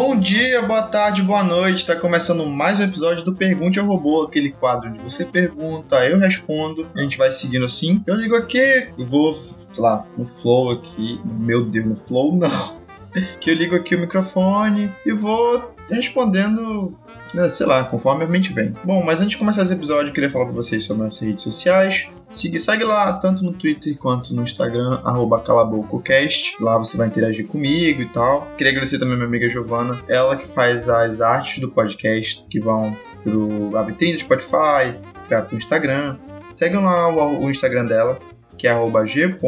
Bom dia, boa tarde, boa noite. Tá começando mais um episódio do Pergunte ao Robô, aquele quadro onde você pergunta, eu respondo, a gente vai seguindo assim. Eu ligo aqui, vou, sei lá, no flow aqui. Meu Deus, no flow não. Que eu ligo aqui o microfone e vou respondendo sei lá, conforme a mente vem. Bom, mas antes de começar esse episódio, eu queria falar para vocês sobre nossas redes sociais. Segue, segue lá, tanto no Twitter quanto no Instagram, arroba calabococast. Lá você vai interagir comigo e tal. Queria agradecer também a minha amiga Giovana, ela que faz as artes do podcast, que vão pro a do Spotify, vai pro Instagram. Segue lá o, o Instagram dela, que é arroba g.iovnnrt,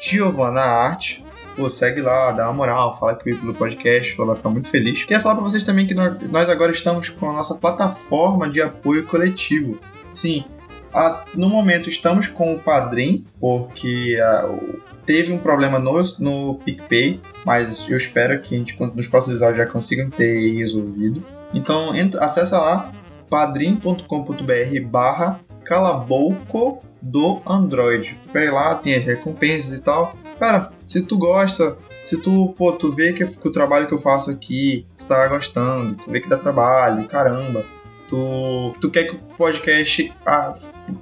Giovana Arte pô, segue lá, dá uma moral, fala que veio pelo podcast, ela vai ficar muito feliz. Queria falar para vocês também que nós, agora estamos com a nossa plataforma de apoio coletivo. Sim, a, no momento estamos com o Padrim, porque a, teve um problema no, no PicPay, mas eu espero que a gente, nos próximos episódios já consigam ter resolvido. Então, entra, acessa lá padrim.com.br barra calabouco do Android. Pega lá, tem as recompensas e tal. Cara, se tu gosta, se tu, pô, tu vê que, que o trabalho que eu faço aqui, tu tá gostando, tu vê que dá trabalho, caramba, tu, tu quer que o podcast ah,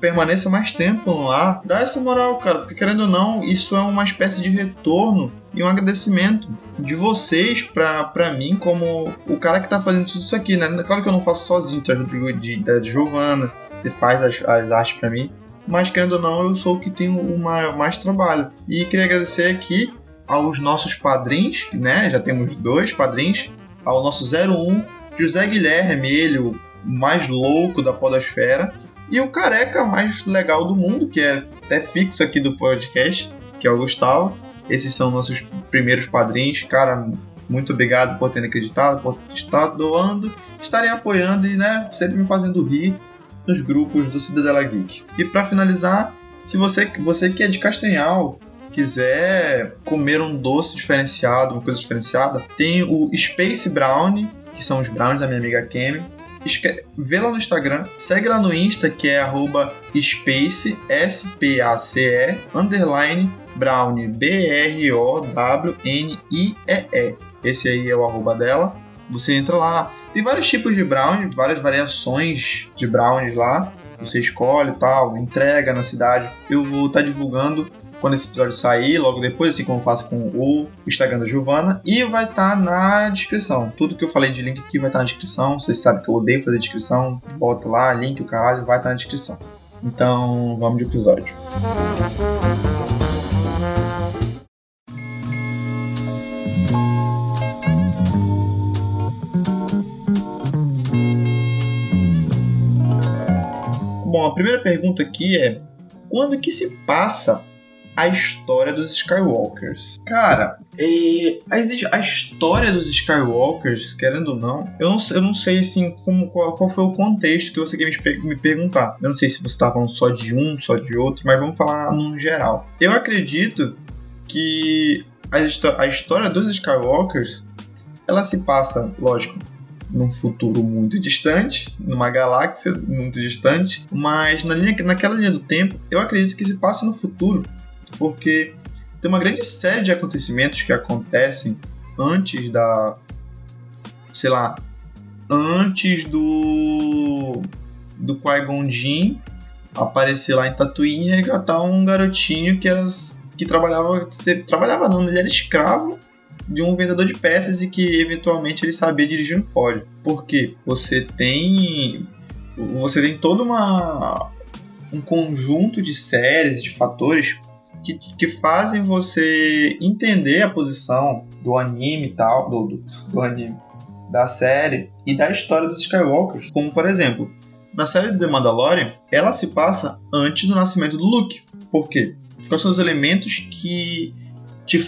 permaneça mais tempo no ar, dá essa moral, cara, porque querendo ou não, isso é uma espécie de retorno e um agradecimento de vocês pra, pra mim, como o cara que tá fazendo tudo isso aqui, né? Claro que eu não faço sozinho, tem ajuda de, de Giovana, que faz as, as artes pra mim, mas querendo ou não, eu sou o que tem o mais trabalho. E queria agradecer aqui aos nossos padrinhos, né? Já temos dois padrinhos, ao nosso 01, José Guilherme, ele o mais louco da podosfera, e o careca mais legal do mundo, que é até fixo aqui do podcast, que é o Gustavo. Esses são nossos primeiros padrinhos. Cara, muito obrigado por terem acreditado, por estar doando, estarem apoiando e né, sempre me fazendo rir nos grupos do Cidadela Geek. E para finalizar, se você, você que é de Castanhal quiser comer um doce diferenciado, uma coisa diferenciada, tem o Space Brown, que são os brownies da minha amiga Kemi. Vê lá no Instagram, segue lá no Insta, que é arroba space, S-P-A-C-E, underline, brownie, B-R-O-W-N-I-E-E. Esse aí é o arroba dela. Você entra lá, tem vários tipos de brownies, várias variações de brownies lá. Você escolhe e tal, entrega na cidade. Eu vou estar tá divulgando quando esse episódio sair, logo depois, assim como faço com o Instagram da Giovana. E vai estar tá na descrição. Tudo que eu falei de link aqui vai estar tá na descrição. Vocês sabem que eu odeio fazer descrição. Bota lá, link, o caralho, vai estar tá na descrição. Então, vamos de episódio. Música Bom, a primeira pergunta aqui é: quando que se passa a história dos Skywalkers? Cara, é, a, história dos Skywalkers, querendo ou não, eu não, eu não sei assim como, qual, qual foi o contexto que você quer me, me perguntar. Eu não sei se você está falando só de um, só de outro, mas vamos falar no geral. Eu acredito que a, a história dos Skywalkers ela se passa, lógico, num futuro muito distante, numa galáxia muito distante, mas na linha, naquela linha do tempo, eu acredito que se passa no futuro, porque tem uma grande série de acontecimentos que acontecem antes da, sei lá, antes do do Qui-Gon aparecer lá em Tatooine e resgatar um garotinho que era que trabalhava, trabalhava não, ele era escravo de um vendedor de peças e que eventualmente ele sabia dirigir um pódio. Porque você tem você tem todo uma um conjunto de séries, de fatores que, que fazem você entender a posição do anime e tal, do, do, do anime, da série e da história dos Skywalkers. Como por exemplo, na série The Mandalorian, ela se passa antes do nascimento do Luke. Por quê? Quais são os elementos que te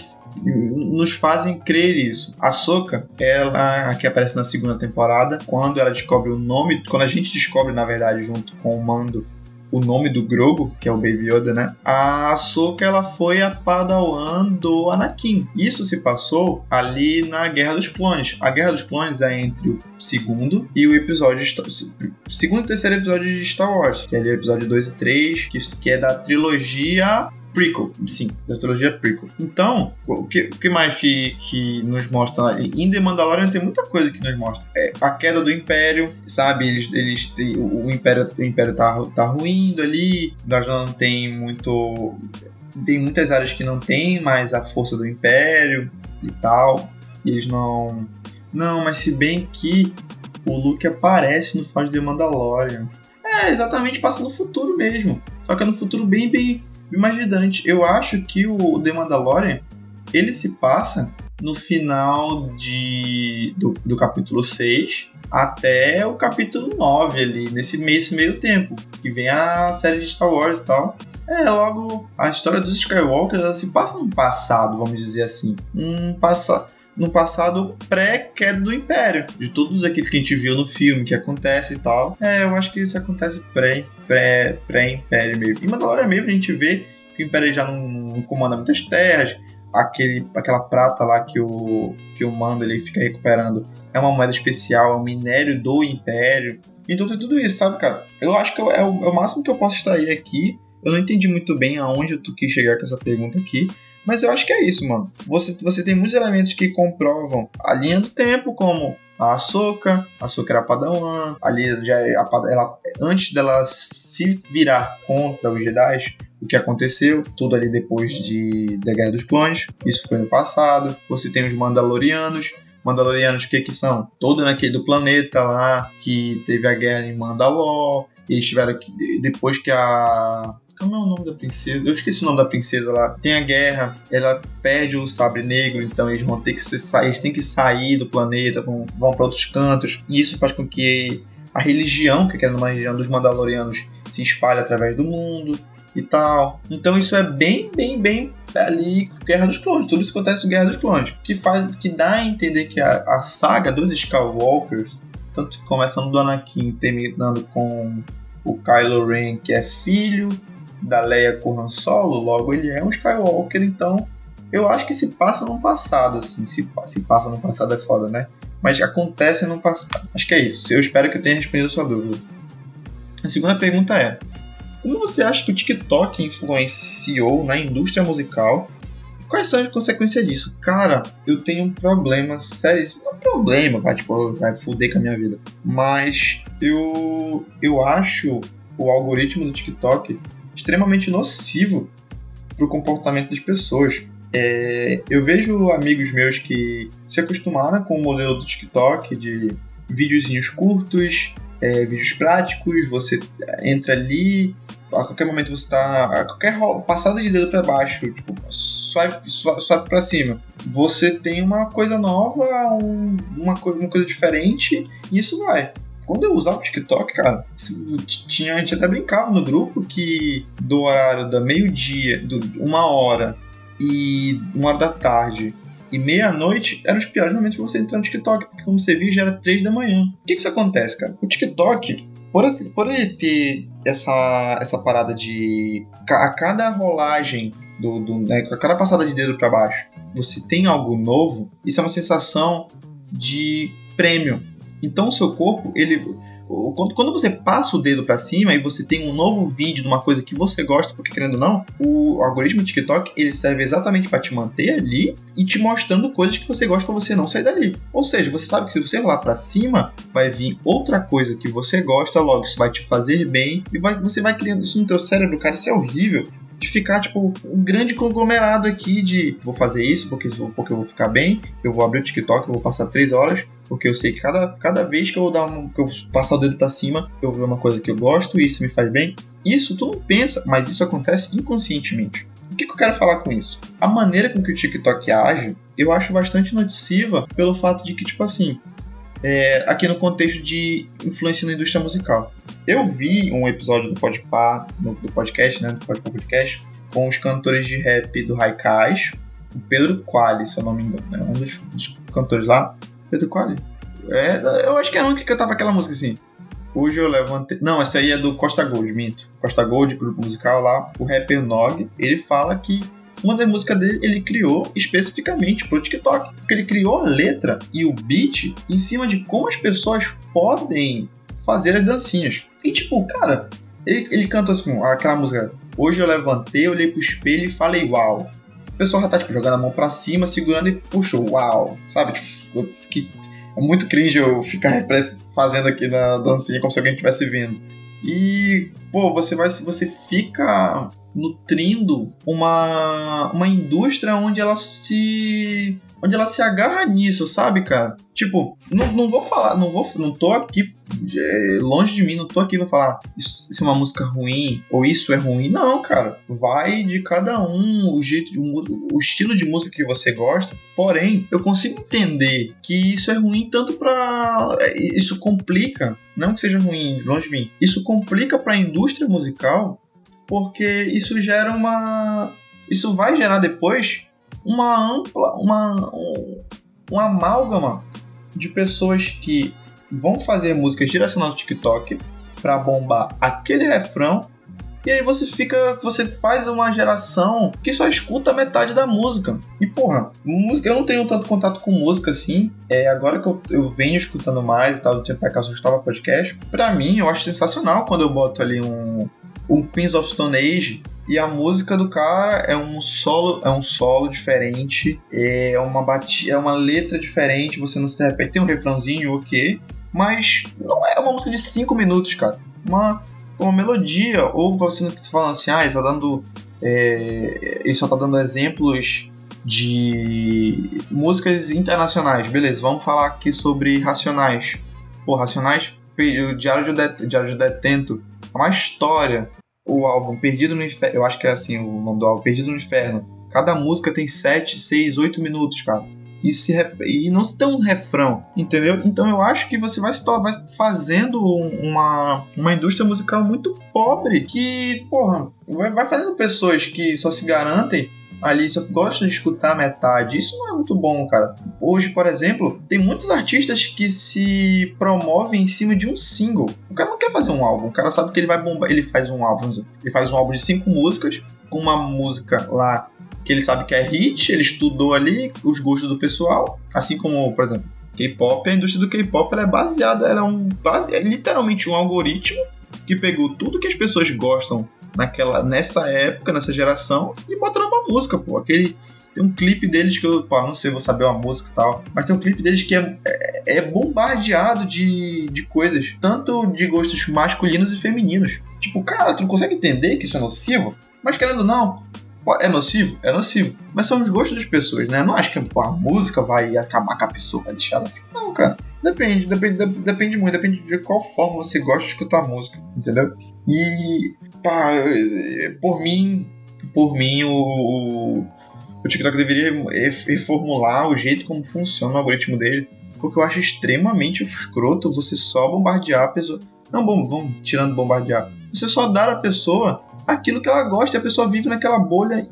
nos fazem crer isso. A Soka, ela que aparece na segunda temporada, quando ela descobre o nome, quando a gente descobre na verdade junto com o Mando o nome do Grogu, que é o Baby Yoda, né? A Ahsoka ela foi a Padawan do Anakin. Isso se passou ali na Guerra dos Clones. A Guerra dos Clones é entre o segundo e o episódio segundo e terceiro episódio de Star Wars, que é ali o episódio 2 e 3, que, que é da trilogia prequel, sim, da trilogia prequel. Então, o que, o que mais que, que nos mostra em The Mandalorian tem muita coisa que nos mostra. É a queda do Império, sabe? Eles, eles têm, o, o Império, o Império tá, tá ruindo ali, nós não tem muito tem muitas áreas que não tem mais a força do Império e tal. E eles não. Não, mas se bem que o Luke aparece no final de The Mandalorian. É, exatamente, passa no futuro mesmo. Só que é no futuro bem, bem, mais distante. Eu acho que o The Mandalorian, ele se passa no final de, do, do capítulo 6 até o capítulo 9 ali, nesse meio, meio tempo, que vem a série de Star Wars e tal. É, logo, a história dos Skywalkers ela se passa no passado, vamos dizer assim. Um passado no passado pré-queda do Império, de todos aqueles que a gente viu no filme, que acontece e tal. É, eu acho que isso acontece pré, pré, pré-Império mesmo. E Mandalorian mesmo a gente vê que o Império já não, não comanda muitas terras, aquele, aquela prata lá que o, que o Mando ele fica recuperando é uma moeda especial, é um minério do Império. Então tem tudo isso, sabe, cara? Eu acho que é o, é o máximo que eu posso extrair aqui. Eu não entendi muito bem aonde tu quis chegar com essa pergunta aqui, mas eu acho que é isso, mano. Você, você tem muitos elementos que comprovam a linha do tempo, como a Ahsoka, a Ahsoka era Padawan, ali já é ela, antes dela se virar contra os Jedi, o que aconteceu, tudo ali depois de da Guerra dos Clones, isso foi no passado. Você tem os Mandalorianos, Mandalorianos, o que que são? Todo naquele do planeta lá, que teve a guerra em Mandalor, eles tiveram que, depois que a como é o nome da princesa? Eu esqueci o nome da princesa lá. Tem a guerra, ela perde o sabre negro, então eles vão ter que sair, eles têm que sair do planeta, vão, vão para outros cantos. E isso faz com que a religião, que é uma religião dos Mandalorianos, se espalhe através do mundo e tal. Então isso é bem, bem, bem ali Guerra dos Clones. Tudo isso acontece no Guerra dos Clones, que faz, que dá a entender que a, a saga dos Skywalkers, tanto começando do Anakin, terminando com o Kylo Ren, que é filho da Leia com Han Solo, logo ele é um Skywalker, então eu acho que se passa no passado, assim, se, se passa no passado é foda, né? Mas acontece no passado. Acho que é isso. Eu espero que eu tenha respondido a sua dúvida. A segunda pergunta é: Como você acha que o TikTok influenciou na indústria musical? Quais são as consequências disso? Cara, eu tenho um problema sério. Isso não é um problema, vai, tipo, vai fuder com a minha vida. Mas eu, eu acho o algoritmo do TikTok extremamente nocivo para o comportamento das pessoas. É, eu vejo amigos meus que se acostumaram com o modelo do TikTok de videozinhos curtos, é, vídeos práticos, você entra ali, a qualquer momento você está a qualquer passada de dedo para baixo, tipo, swipe, swipe para cima, você tem uma coisa nova, um, uma, uma coisa diferente e isso vai. Quando eu usava o TikTok, cara, tinha, a gente até brincava no grupo que do horário da meio-dia, uma hora e uma hora da tarde e meia-noite eram os piores momentos pra você entrar no TikTok, porque como você viu já era três da manhã. O que, que isso acontece, cara? O TikTok, por, por ele ter essa, essa parada de a cada rolagem do, do né, a cada passada de dedo para baixo, você tem algo novo, isso é uma sensação de prêmio. Então o seu corpo, ele quando você passa o dedo para cima e você tem um novo vídeo de uma coisa que você gosta, porque querendo ou não, o algoritmo do TikTok ele serve exatamente para te manter ali e te mostrando coisas que você gosta para você não sair dali. Ou seja, você sabe que se você rolar para cima, vai vir outra coisa que você gosta, logo isso vai te fazer bem e vai, você vai criando isso no teu cérebro, cara, isso é horrível de ficar, tipo, um grande conglomerado aqui de vou fazer isso porque, porque eu vou ficar bem, eu vou abrir o TikTok, eu vou passar três horas, porque eu sei que cada, cada vez que eu dar um, que eu passar o dedo para cima, eu ver uma coisa que eu gosto e isso me faz bem. Isso tu não pensa, mas isso acontece inconscientemente. O que, que eu quero falar com isso? A maneira com que o TikTok age, eu acho bastante nociva pelo fato de que, tipo assim, é, aqui no contexto de influência na indústria musical. Eu vi um episódio do Podpah, do, do podcast, né, do Podpah Podcast, com os cantores de rap do Raikais, o Pedro Quali, se eu não me engano, né, um dos, dos cantores lá. Pedro Quali? É, eu acho que é um que cantava aquela música assim. Hoje eu levantei. Não, essa aí é do Costa Gold, minto. Costa Gold, grupo musical lá, o rapper Nog, ele fala que uma das músicas dele ele criou especificamente pro TikTok. Porque ele criou a letra e o beat em cima de como as pessoas podem fazer as dancinhas. E tipo, cara, ele, ele canta assim, aquela música Hoje eu levantei, olhei pro espelho e falei uau. O pessoal já tá tipo, jogando a mão pra cima, segurando e puxou uau. Sabe? Tipo, que é muito cringe eu ficar fazendo aqui na dancinha como se alguém estivesse vindo. E, pô, você vai você fica nutrindo uma, uma indústria onde ela se onde ela se agarra nisso, sabe, cara? Tipo, não, não vou falar, não vou, não tô aqui é, longe de mim, não tô aqui pra falar isso, isso, é uma música ruim ou isso é ruim. Não, cara, vai de cada um o jeito, o, o estilo de música que você gosta. Porém, eu consigo entender que isso é ruim tanto para é, isso complica, não que seja ruim, longe de mim. Isso complica para a indústria musical porque isso gera uma. Isso vai gerar depois uma ampla. uma, um, uma amálgama de pessoas que vão fazer músicas direcionadas no TikTok para bombar aquele refrão. E aí você fica. Você faz uma geração que só escuta metade da música. E porra, música, eu não tenho tanto contato com música assim. É, agora que eu, eu venho escutando mais e tal, do tempo cá eu escutava podcast. Pra mim, eu acho sensacional quando eu boto ali um, um Queens of Stone Age e a música do cara é um solo, é um solo diferente, é uma batida, é uma letra diferente, você não se repete, tem um refrãozinho, ok, mas não é uma música de 5 minutos, cara. Uma, uma melodia, ou você não falando assim, ah, ele tá dando. É, ele só tá dando exemplos de músicas internacionais. Beleza, vamos falar aqui sobre Racionais. Pô, Racionais, o Diário de Detento, é uma história o álbum Perdido no Inferno, eu acho que é assim o nome do álbum, Perdido no Inferno. Cada música tem 7, 6, 8 minutos, cara. E, se, e não se tem um refrão, entendeu? Então eu acho que você vai, vai fazendo uma, uma indústria musical muito pobre que, porra, vai fazendo pessoas que só se garantem ali só gosta de escutar metade. Isso não é muito bom, cara. Hoje, por exemplo, tem muitos artistas que se promovem em cima de um single. O cara não quer fazer um álbum, o cara sabe que ele vai bombar. Ele faz um álbum, ele faz um álbum de cinco músicas, com uma música lá que ele sabe que é hit, ele estudou ali os gostos do pessoal, assim como, por exemplo, K-pop, a indústria do K-pop é baseada, ela é um é literalmente um algoritmo que pegou tudo que as pessoas gostam naquela, nessa época, nessa geração, e botaram uma música, pô. Aquele. Tem um clipe deles que eu, pô, não sei, vou saber uma música e tal, mas tem um clipe deles que é, é, é bombardeado de, de coisas, tanto de gostos masculinos e femininos. Tipo, cara, tu não consegue entender que isso é nocivo? Mas querendo ou não, é nocivo? É nocivo. Mas são os gostos das pessoas, né? Não acho que a música vai acabar com a pessoa, vai deixar ela assim. Não, cara. Depende, depende, depende muito, depende de qual forma você gosta de escutar a música, entendeu? E, pá, por mim, por mim, o, o TikTok deveria reformular o jeito como funciona o algoritmo dele, porque eu acho extremamente escroto você só bombardear a pessoa. Não, bom, vamos tirando bombardear. Você só dar à pessoa aquilo que ela gosta e a pessoa vive naquela bolha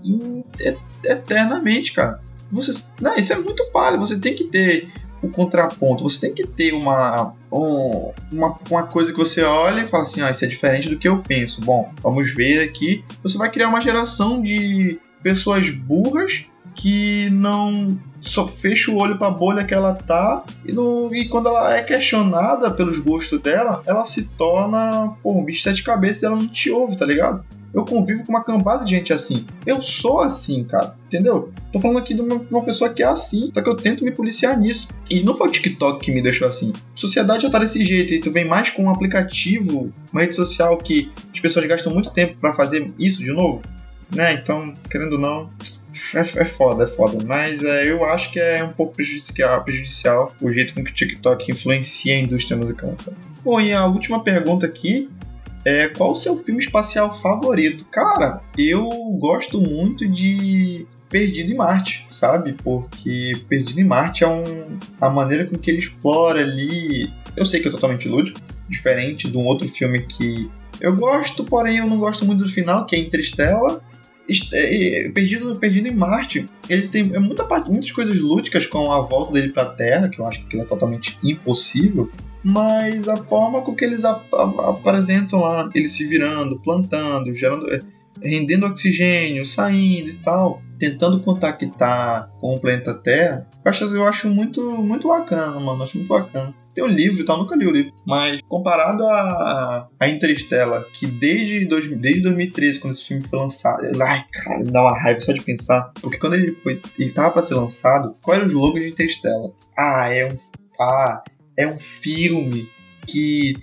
eternamente, cara. Você, não, isso é muito palha. Você tem que ter o contraponto. Você tem que ter uma, um, uma, uma coisa que você olha e fala assim: ah, isso é diferente do que eu penso. Bom, vamos ver aqui. Você vai criar uma geração de pessoas burras que não só fecha o olho para a bolha que ela tá e, não, e quando ela é questionada pelos gostos dela, ela se torna pô, um bicho de sete cabeças e ela não te ouve, tá ligado? Eu convivo com uma cambada de gente assim. Eu sou assim, cara. Entendeu? Tô falando aqui de uma, uma, pessoa que é assim, só que eu tento me policiar nisso. E não foi o TikTok que me deixou assim. Sociedade já tá desse jeito, e tu vem mais com um aplicativo, uma rede social que as pessoas gastam muito tempo para fazer isso de novo. Né? Então, querendo ou não, é, é foda, é foda. Mas é, eu acho que é um pouco prejudicial, prejudicial o jeito com que o TikTok influencia a indústria musical. Bom, e a última pergunta aqui é, qual o seu filme espacial favorito? Cara, eu gosto muito de Perdido em Marte, sabe? Porque Perdido em Marte é um, a maneira com que ele explora ali. Eu sei que é totalmente lúdico, diferente de um outro filme que eu gosto, porém eu não gosto muito do final, que é Interstellar. É, Perdido, Perdido em Marte, ele tem é muita muitas coisas lúdicas com a volta dele para a Terra, que eu acho que é totalmente impossível mas a forma com que eles ap apresentam lá, eles se virando, plantando, gerando, é, rendendo oxigênio, saindo e tal, tentando contactar com o planeta Terra, eu acho, eu acho muito, muito bacana, mano, acho muito bacana. tem o livro e tal, nunca li o livro. Mas comparado a, a Interstellar, que desde, dois, desde 2013, quando esse filme foi lançado, ai, cara, me dá uma raiva só de pensar. Porque quando ele foi. Ele tava pra ser lançado, qual era o slogan de Interstellar? Ah, é um. Ah, é um filme que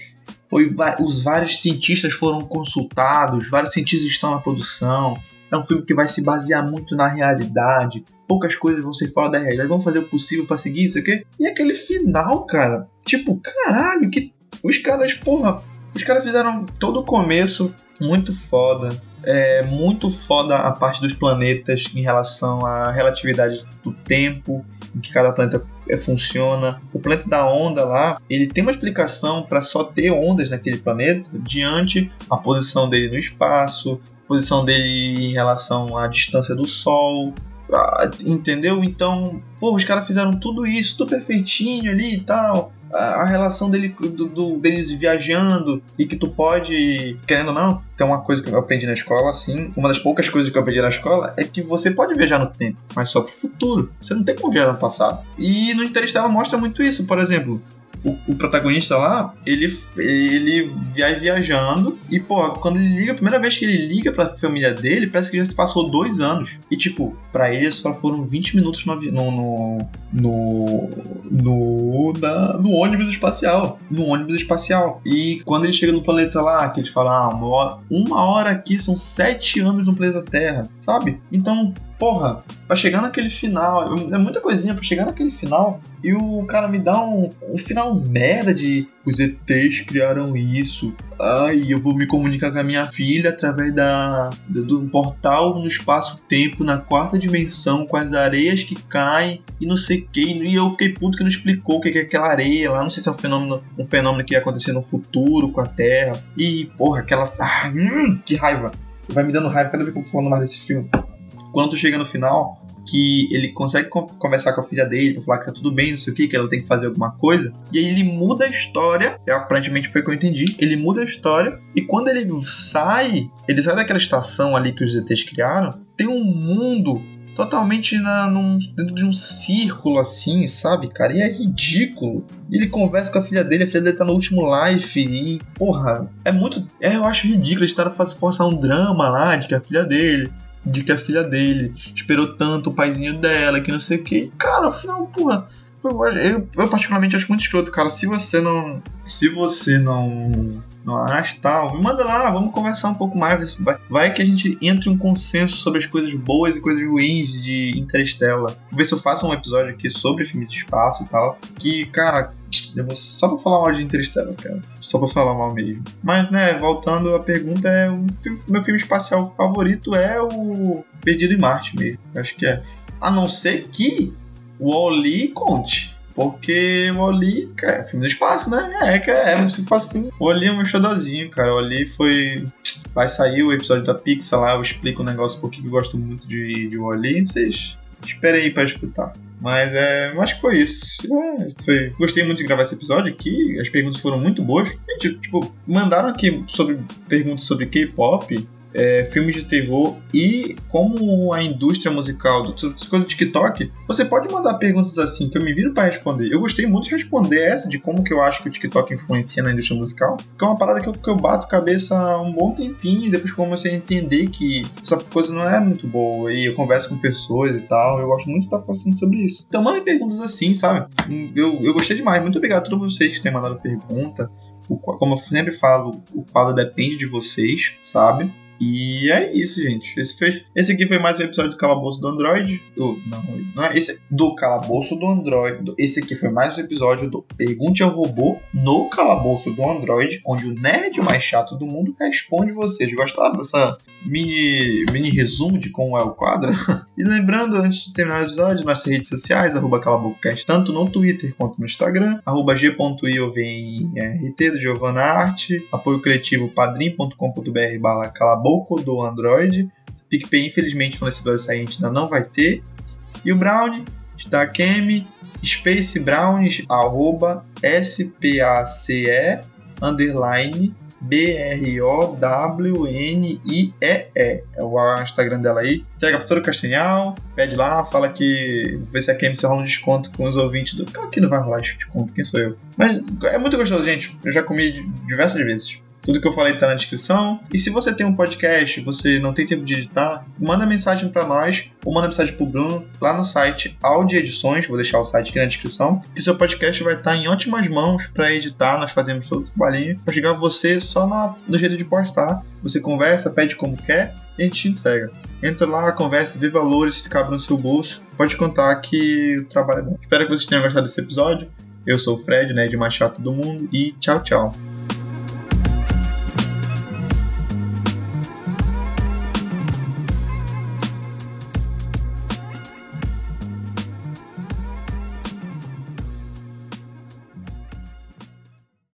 foi, os vários cientistas foram consultados, vários cientistas estão na produção. É um filme que vai se basear muito na realidade. Poucas coisas vão ser fora da realidade. Vão fazer o possível para seguir isso aqui. E aquele final, cara. Tipo, caralho, que os caras, porra, os caras fizeram todo o começo muito foda. É muito foda a parte dos planetas em relação à relatividade do tempo, em que cada planeta funciona. O planeta da onda lá, ele tem uma explicação para só ter ondas naquele planeta diante a posição dele no espaço, posição dele em relação à distância do Sol, ah, entendeu? Então, pô, os caras fizeram tudo isso, tudo perfeitinho ali e tal. A, a relação dele, do, do, deles viajando e que tu pode, querendo ou não, tem uma coisa que eu aprendi na escola, assim, uma das poucas coisas que eu aprendi na escola é que você pode viajar no tempo, mas só pro futuro. Você não tem como viajar no passado. E no Interstellar mostra muito isso. Por exemplo, o, o, protagonista lá, ele, ele vai viajando e, pô, quando ele liga, a primeira vez que ele liga pra família dele, parece que já se passou dois anos. E, tipo, pra ele só foram 20 minutos no, no, no, no, na, no ônibus espacial. No ônibus espacial. E quando ele chega no planeta lá, que eles falam, ah, uma hora, uma hora aqui são sete anos no planeta Terra, sabe? Então, porra, pra chegar naquele final, é muita coisinha pra chegar naquele final e o cara me dá um, um final merda de os ETs criaram isso. Ai, eu vou me comunicar com a minha filha através da do portal no espaço-tempo na quarta dimensão com as areias que caem e não sei o que. E eu fiquei puto que não explicou o que é aquela areia lá. Não sei se é um fenômeno, um fenômeno que ia acontecer no futuro com a Terra. E, porra, aquela. Ah, hum, que raiva. Vai me dando raiva cada vez que eu falando mais desse filme quando chega no final, que ele consegue conversar com a filha dele pra falar que tá tudo bem, não sei o que, que ela tem que fazer alguma coisa. E aí ele muda a história, é, aparentemente foi o que eu entendi. Ele muda a história, e quando ele sai, ele sai daquela estação ali que os ETs criaram, tem um mundo totalmente na, num, dentro de um círculo assim, sabe, cara? E é ridículo. E ele conversa com a filha dele, a filha dele tá no último life e, porra, é muito. É, eu acho ridículo eles estarem forçar um drama lá de que a filha dele de que a filha dele esperou tanto o paizinho dela, que não sei o que. Cara, afinal, porra. Eu, eu particularmente acho muito escroto, cara. Se você não. Se você não. Não acha tal, me manda lá, vamos conversar um pouco mais. Vai, vai que a gente entre um consenso sobre as coisas boas e coisas ruins de Interstellar. Vou ver se eu faço um episódio aqui sobre filme de espaço e tal. Que, cara, eu vou só pra falar mal de Interstellar, cara. Só pra falar mal mesmo. Mas, né, voltando à pergunta, é o meu filme espacial favorito é o Perdido em Marte mesmo. Acho que é. A não ser que o Oli conte. Porque o Oli, cara, é filme do espaço, né? É, que é, é se fosse assim. O Oli é um xodozinho, cara. O Oli foi. Vai sair o episódio da Pixar lá, eu explico negócio um pouquinho que eu gosto muito de, de Oli. Vocês esperem aí pra escutar. Mas é, eu acho que foi isso. É, foi, gostei muito de gravar esse episódio aqui. As perguntas foram muito boas. Gente, tipo, mandaram aqui sobre perguntas sobre K-pop é, filmes de terror e como a indústria musical do, do TikTok, você pode mandar perguntas assim que eu me viro para responder. Eu gostei muito de responder essa, de como que eu acho que o TikTok influencia na indústria musical, que é uma parada que eu, que eu bato cabeça um bom tempinho, depois que eu comecei a entender que essa coisa não é muito boa, e eu converso com pessoas e tal, eu gosto muito de estar falando sobre isso. Então mandem perguntas assim, sabe? Eu, eu gostei demais, muito obrigado a todos vocês que têm mandado pergunta. Como eu sempre falo, o quadro depende de vocês, sabe? E é isso, gente. Esse, foi, esse aqui foi mais um episódio do Calabouço do Android. Do, não, não é esse. Do Calabouço do Android. Esse aqui foi mais um episódio do Pergunte ao Robô no Calabouço do Android, onde o nerd mais chato do mundo responde vocês. Gostaram dessa mini, mini resumo de como é o quadro? e lembrando, antes de terminar o episódio, nossas redes sociais, arroba calabocast, tanto no Twitter quanto no Instagram, arroba g.iovnrt do Giovanna Arte, apoio coletivo padrim.com.br barra Caboclo do Android. PicPay, infelizmente, episódio sair, a gente ainda não vai ter. E o Brown, da Kemi, Space Brown, arroba SPACE, underline B-R-O-W-N-I-E-E. É o Instagram dela aí. Entrega pra todo Castanhal, pede lá, fala que. Vê se a KMC rola um desconto com os ouvintes do. Claro que não vai rolar desconto, quem sou eu? Mas é muito gostoso, gente. Eu já comi diversas vezes. Tudo que eu falei tá na descrição. E se você tem um podcast, você não tem tempo de editar, manda mensagem para nós ou manda mensagem pro Bruno lá no site Audi Edições, vou deixar o site aqui na descrição, que seu podcast vai estar em ótimas mãos para editar. Nós fazemos todo o trabalhinho para chegar você só no jeito de postar. Você conversa, pede como quer e a gente te entrega. Entra lá, conversa, vê valores, se cabe no seu bolso. Pode contar que o trabalho é bom. Espero que vocês tenham gostado desse episódio. Eu sou o Fred, né, de mais chato do mundo, e tchau, tchau.